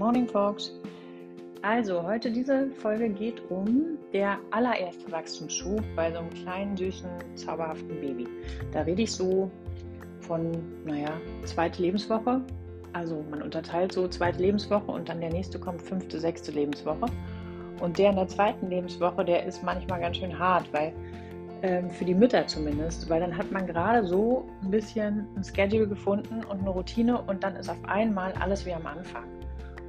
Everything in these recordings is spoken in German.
Morning Fox. Also, heute diese Folge geht um der allererste Wachstumsschub bei so einem kleinen, süßen, zauberhaften Baby. Da rede ich so von, naja, zweite Lebenswoche. Also man unterteilt so zweite Lebenswoche und dann der nächste kommt fünfte, sechste Lebenswoche. Und der in der zweiten Lebenswoche, der ist manchmal ganz schön hart, weil ähm, für die Mütter zumindest, weil dann hat man gerade so ein bisschen ein Schedule gefunden und eine Routine und dann ist auf einmal alles wie am Anfang.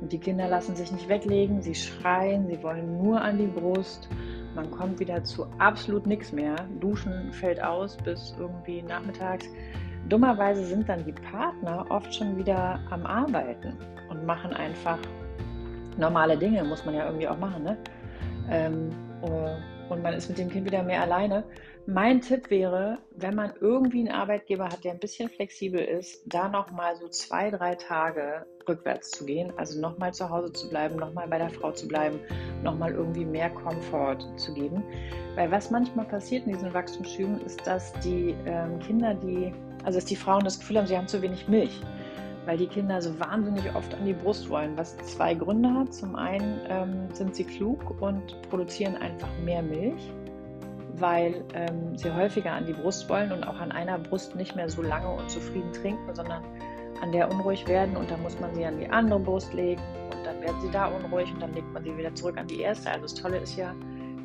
Und die Kinder lassen sich nicht weglegen, sie schreien, sie wollen nur an die Brust. Man kommt wieder zu absolut nichts mehr. Duschen fällt aus bis irgendwie nachmittags. Dummerweise sind dann die Partner oft schon wieder am Arbeiten und machen einfach normale Dinge, muss man ja irgendwie auch machen. Ne? Ähm, oh, und man ist mit dem Kind wieder mehr alleine. Mein Tipp wäre, wenn man irgendwie einen Arbeitgeber hat, der ein bisschen flexibel ist, da nochmal so zwei, drei Tage rückwärts zu gehen, also nochmal zu Hause zu bleiben, nochmal bei der Frau zu bleiben, nochmal irgendwie mehr Komfort zu geben. Weil was manchmal passiert in diesen Wachstumsschüben, ist, dass die ähm, Kinder, die, also dass die Frauen das Gefühl haben, sie haben zu wenig Milch weil die Kinder so wahnsinnig oft an die Brust wollen, was zwei Gründe hat. Zum einen ähm, sind sie klug und produzieren einfach mehr Milch, weil ähm, sie häufiger an die Brust wollen und auch an einer Brust nicht mehr so lange und zufrieden trinken, sondern an der unruhig werden und dann muss man sie an die andere Brust legen und dann werden sie da unruhig und dann legt man sie wieder zurück an die erste. Also das Tolle ist ja,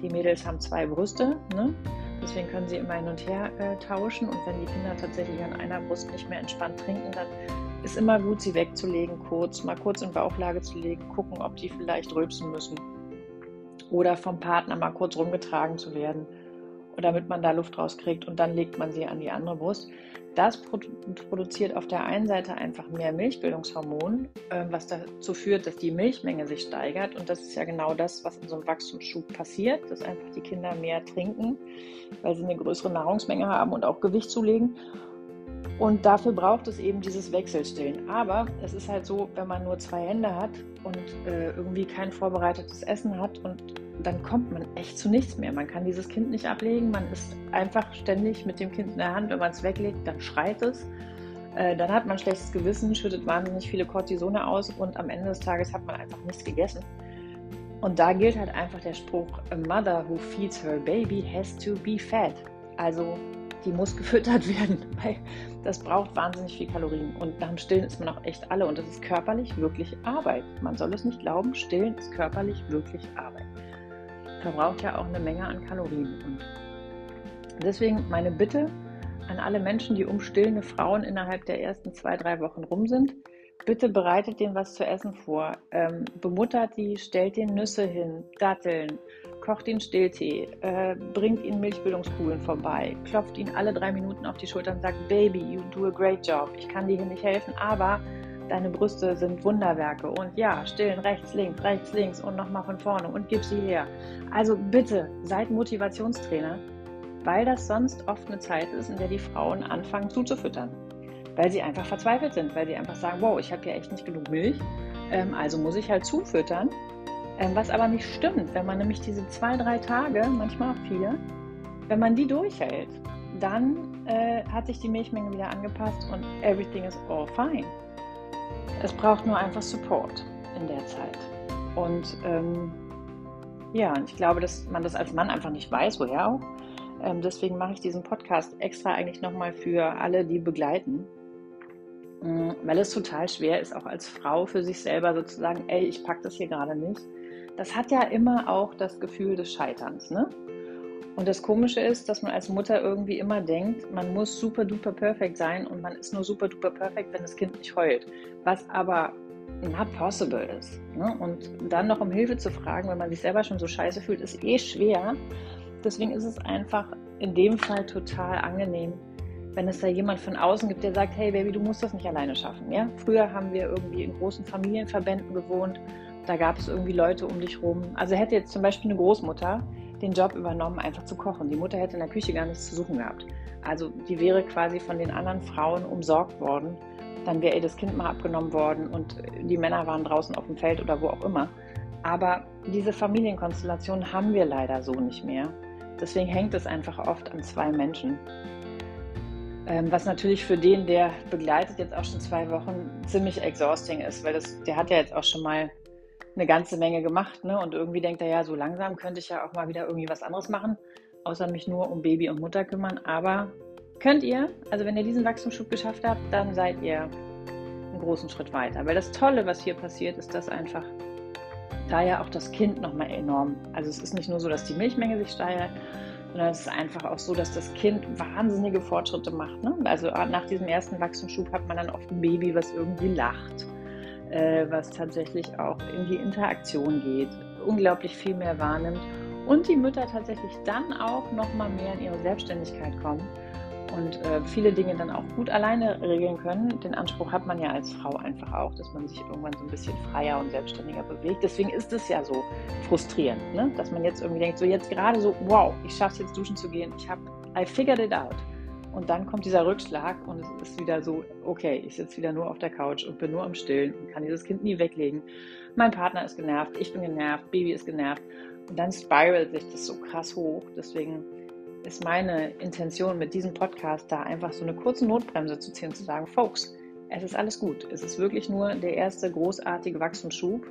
die Mädels haben zwei Brüste, ne? deswegen können sie immer hin und her äh, tauschen und wenn die Kinder tatsächlich an einer Brust nicht mehr entspannt trinken, dann ist immer gut, sie wegzulegen, kurz, mal kurz in Bauchlage zu legen, gucken, ob die vielleicht rülpsen müssen. Oder vom Partner mal kurz rumgetragen zu werden, damit man da Luft rauskriegt und dann legt man sie an die andere Brust. Das produziert auf der einen Seite einfach mehr Milchbildungshormon, ähm, was dazu führt, dass die Milchmenge sich steigert. Und das ist ja genau das, was in so einem Wachstumsschub passiert, dass einfach die Kinder mehr trinken, weil sie eine größere Nahrungsmenge haben und auch Gewicht zulegen. Und dafür braucht es eben dieses Wechselstillen. Aber es ist halt so, wenn man nur zwei Hände hat und äh, irgendwie kein vorbereitetes Essen hat und dann kommt man echt zu nichts mehr. Man kann dieses Kind nicht ablegen, man ist einfach ständig mit dem Kind in der Hand. Wenn man es weglegt, dann schreit es. Äh, dann hat man schlechtes Gewissen, schüttet wahnsinnig viele Cortisone aus und am Ende des Tages hat man einfach nichts gegessen. Und da gilt halt einfach der Spruch, a mother who feeds her baby has to be fed. Also die muss gefüttert werden, weil das braucht wahnsinnig viel Kalorien. Und nach dem Stillen ist man auch echt alle. Und das ist körperlich wirklich Arbeit. Man soll es nicht glauben, Stillen ist körperlich wirklich Arbeit. Verbraucht ja auch eine Menge an Kalorien. Und deswegen meine Bitte an alle Menschen, die um stillende Frauen innerhalb der ersten zwei, drei Wochen rum sind, bitte bereitet denen was zu essen vor. Ähm, bemuttert die, stellt denen Nüsse hin, Datteln, kocht ihn Stilltee, äh, bringt ihn Milchbildungskugeln vorbei, klopft ihn alle drei Minuten auf die Schulter und sagt, Baby, you do a great job. Ich kann dir hier nicht helfen, aber deine Brüste sind Wunderwerke. Und ja, stillen rechts, links, rechts, links und nochmal von vorne und gib sie her. Also bitte, seid Motivationstrainer, weil das sonst oft eine Zeit ist, in der die Frauen anfangen zuzufüttern. Weil sie einfach verzweifelt sind, weil sie einfach sagen, wow, ich habe hier echt nicht genug Milch, ähm, also muss ich halt zufüttern was aber nicht stimmt, wenn man nämlich diese zwei, drei Tage, manchmal auch vier, wenn man die durchhält, dann äh, hat sich die Milchmenge wieder angepasst und everything is all fine. Es braucht nur einfach Support in der Zeit. Und ähm, ja, ich glaube, dass man das als Mann einfach nicht weiß, woher auch. Ähm, deswegen mache ich diesen Podcast extra eigentlich nochmal für alle, die begleiten. Mm, weil es total schwer ist, auch als Frau für sich selber sozusagen, ey, ich packe das hier gerade nicht das hat ja immer auch das Gefühl des Scheiterns. Ne? Und das Komische ist, dass man als Mutter irgendwie immer denkt, man muss super duper perfekt sein und man ist nur super duper perfekt, wenn das Kind nicht heult. Was aber not possible ist. Ne? Und dann noch um Hilfe zu fragen, wenn man sich selber schon so scheiße fühlt, ist eh schwer. Deswegen ist es einfach in dem Fall total angenehm, wenn es da jemand von außen gibt, der sagt, hey Baby, du musst das nicht alleine schaffen. Ja? Früher haben wir irgendwie in großen Familienverbänden gewohnt da gab es irgendwie Leute um dich rum. Also hätte jetzt zum Beispiel eine Großmutter den Job übernommen, einfach zu kochen. Die Mutter hätte in der Küche gar nichts zu suchen gehabt. Also die wäre quasi von den anderen Frauen umsorgt worden. Dann wäre ihr das Kind mal abgenommen worden und die Männer waren draußen auf dem Feld oder wo auch immer. Aber diese Familienkonstellation haben wir leider so nicht mehr. Deswegen hängt es einfach oft an zwei Menschen. Ähm, was natürlich für den, der begleitet jetzt auch schon zwei Wochen, ziemlich exhausting ist, weil das, der hat ja jetzt auch schon mal eine ganze Menge gemacht, ne? Und irgendwie denkt er ja, so langsam könnte ich ja auch mal wieder irgendwie was anderes machen, außer mich nur um Baby und Mutter kümmern. Aber könnt ihr, also wenn ihr diesen Wachstumsschub geschafft habt, dann seid ihr einen großen Schritt weiter. Weil das Tolle, was hier passiert, ist, dass einfach da ja auch das Kind nochmal enorm, also es ist nicht nur so, dass die Milchmenge sich steigert, sondern es ist einfach auch so, dass das Kind wahnsinnige Fortschritte macht. Ne? Also nach diesem ersten Wachstumsschub hat man dann oft ein Baby, was irgendwie lacht, äh, was tatsächlich auch in die Interaktion geht, unglaublich viel mehr wahrnimmt und die Mütter tatsächlich dann auch nochmal mehr in ihre Selbstständigkeit kommen und äh, viele Dinge dann auch gut alleine regeln können. Den Anspruch hat man ja als Frau einfach auch, dass man sich irgendwann so ein bisschen freier und selbstständiger bewegt. Deswegen ist es ja so frustrierend, ne? dass man jetzt irgendwie denkt, so jetzt gerade so, wow, ich schaffe es jetzt duschen zu gehen, ich habe, I figured it out. Und dann kommt dieser Rückschlag und es ist wieder so, okay, ich sitze wieder nur auf der Couch und bin nur am Stillen und kann dieses Kind nie weglegen. Mein Partner ist genervt, ich bin genervt, Baby ist genervt. Und dann spiralt sich das so krass hoch. Deswegen ist meine Intention mit diesem Podcast da einfach so eine kurze Notbremse zu ziehen zu sagen, Folks, es ist alles gut. Es ist wirklich nur der erste großartige Wachstumsschub.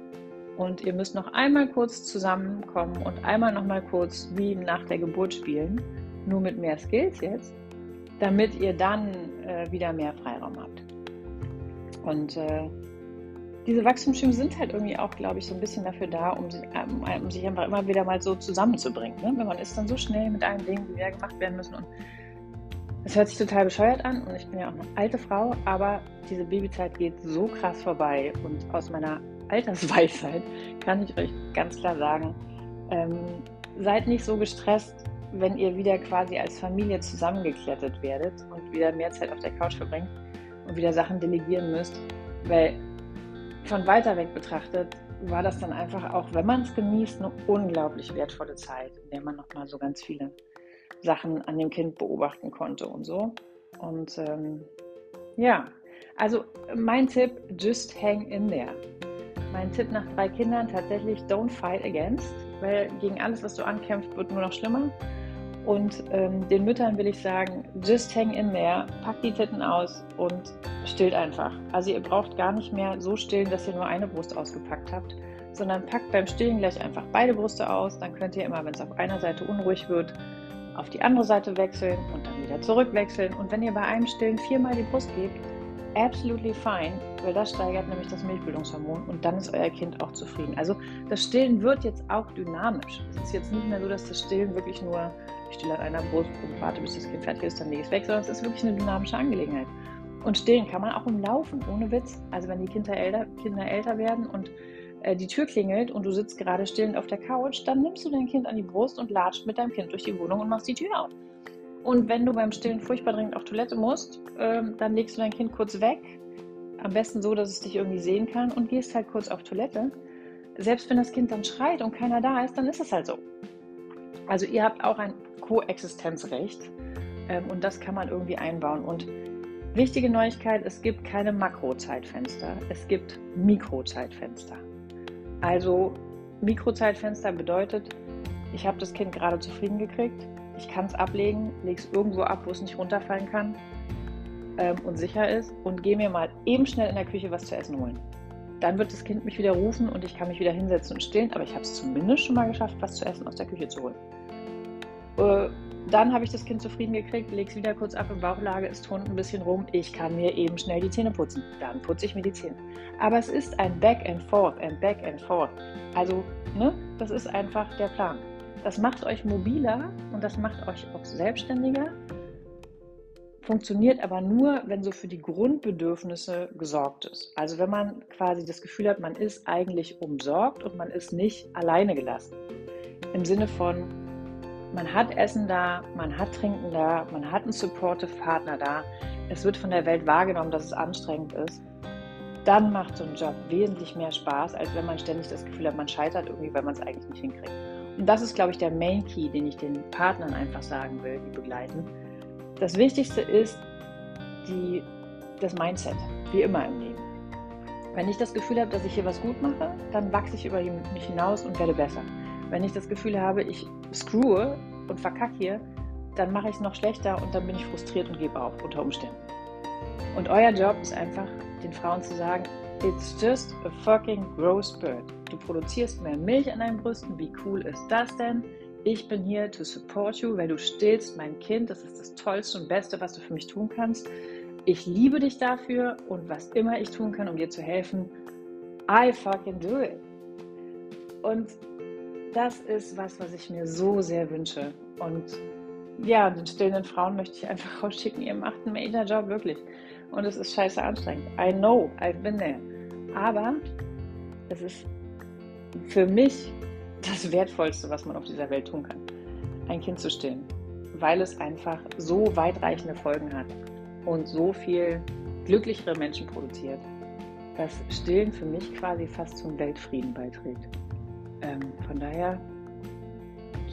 Und ihr müsst noch einmal kurz zusammenkommen und einmal noch mal kurz wie nach der Geburt spielen, nur mit mehr Skills jetzt, damit ihr dann äh, wieder mehr Freiraum habt. Und äh, diese Wachstumsschübe sind halt irgendwie auch, glaube ich, so ein bisschen dafür da, um, um, um sich einfach immer wieder mal so zusammenzubringen. Ne? Wenn man ist dann so schnell mit allen Dingen, die wieder gemacht werden müssen. Und es hört sich total bescheuert an und ich bin ja auch eine alte Frau, aber diese Babyzeit geht so krass vorbei und aus meiner Altersweisheit kann ich euch ganz klar sagen, ähm, seid nicht so gestresst, wenn ihr wieder quasi als Familie zusammengeklettet werdet und wieder mehr Zeit auf der Couch verbringt und wieder Sachen delegieren müsst, weil von weiter weg betrachtet, war das dann einfach auch, wenn man es genießt, eine unglaublich wertvolle Zeit, in der man nochmal so ganz viele Sachen an dem Kind beobachten konnte und so. Und ähm, ja, also mein Tipp, just hang in there. Mein Tipp nach drei Kindern tatsächlich, don't fight against, weil gegen alles, was du ankämpfst, wird nur noch schlimmer. Und ähm, den Müttern will ich sagen, just hang in there, packt die Titten aus und stillt einfach. Also ihr braucht gar nicht mehr so stillen, dass ihr nur eine Brust ausgepackt habt, sondern packt beim Stillen gleich einfach beide Brüste aus. Dann könnt ihr immer, wenn es auf einer Seite unruhig wird, auf die andere Seite wechseln und dann wieder zurückwechseln. Und wenn ihr bei einem Stillen viermal die Brust gebt, absolutely fine, weil das steigert nämlich das Milchbildungshormon und dann ist euer Kind auch zufrieden. Also das Stillen wird jetzt auch dynamisch. Es ist jetzt nicht mehr so, dass das Stillen wirklich nur ich stille an einer Brust und warte, bis das Kind fertig ist, dann lege ich es weg, sondern es ist wirklich eine dynamische Angelegenheit. Und stillen kann man auch im Laufen, ohne Witz. Also wenn die Kinder älter, Kinder älter werden und äh, die Tür klingelt und du sitzt gerade stillend auf der Couch, dann nimmst du dein Kind an die Brust und latscht mit deinem Kind durch die Wohnung und machst die Tür auf. Und wenn du beim Stillen furchtbar dringend auf Toilette musst, ähm, dann legst du dein Kind kurz weg. Am besten so, dass es dich irgendwie sehen kann und gehst halt kurz auf Toilette. Selbst wenn das Kind dann schreit und keiner da ist, dann ist es halt so. Also ihr habt auch ein Koexistenzrecht ähm, und das kann man irgendwie einbauen. Und wichtige Neuigkeit, es gibt keine Makrozeitfenster, es gibt Mikrozeitfenster. Also Mikrozeitfenster bedeutet, ich habe das Kind gerade zufrieden gekriegt, ich kann es ablegen, lege es irgendwo ab, wo es nicht runterfallen kann ähm, und sicher ist und gehe mir mal eben schnell in der Küche was zu essen holen. Dann wird das Kind mich wieder rufen und ich kann mich wieder hinsetzen und stillen, aber ich habe es zumindest schon mal geschafft, was zu essen aus der Küche zu holen. Äh, dann habe ich das Kind zufrieden gekriegt, lege es wieder kurz ab in Bauchlage, es turnt ein bisschen rum. Ich kann mir eben schnell die Zähne putzen. Dann putze ich mir die Zähne. Aber es ist ein Back and Forth and Back and Forth. Also, ne, das ist einfach der Plan. Das macht euch mobiler und das macht euch auch selbstständiger. Funktioniert aber nur, wenn so für die Grundbedürfnisse gesorgt ist. Also wenn man quasi das Gefühl hat, man ist eigentlich umsorgt und man ist nicht alleine gelassen. Im Sinne von, man hat Essen da, man hat Trinken da, man hat einen supportive Partner da. Es wird von der Welt wahrgenommen, dass es anstrengend ist. Dann macht so ein Job wesentlich mehr Spaß, als wenn man ständig das Gefühl hat, man scheitert irgendwie, weil man es eigentlich nicht hinkriegt. Das ist, glaube ich, der Main Key, den ich den Partnern einfach sagen will, die begleiten. Das Wichtigste ist die, das Mindset, wie immer im Leben. Wenn ich das Gefühl habe, dass ich hier was gut mache, dann wachse ich über mich hinaus und werde besser. Wenn ich das Gefühl habe, ich screwe und verkacke hier, dann mache ich es noch schlechter und dann bin ich frustriert und gebe auf unter Umständen. Und euer Job ist einfach, den Frauen zu sagen, it's just a fucking gross bird. Du produzierst mehr Milch an deinen Brüsten, wie cool ist das denn? Ich bin hier to support you, weil du stillst mein Kind. Das ist das Tollste und Beste, was du für mich tun kannst. Ich liebe dich dafür und was immer ich tun kann, um dir zu helfen, I fucking do it. Und das ist was, was ich mir so sehr wünsche. Und ja, den stillenden Frauen möchte ich einfach rausschicken, ihr macht einen Major-Job, wirklich. Und es ist scheiße anstrengend. I know, I've been there. Aber es ist für mich das Wertvollste, was man auf dieser Welt tun kann, ein Kind zu stillen, weil es einfach so weitreichende Folgen hat und so viel glücklichere Menschen produziert, dass Stillen für mich quasi fast zum Weltfrieden beiträgt. Ähm, von daher,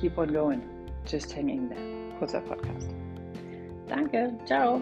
keep on going, just hanging there. Kurzer Podcast. Danke, ciao.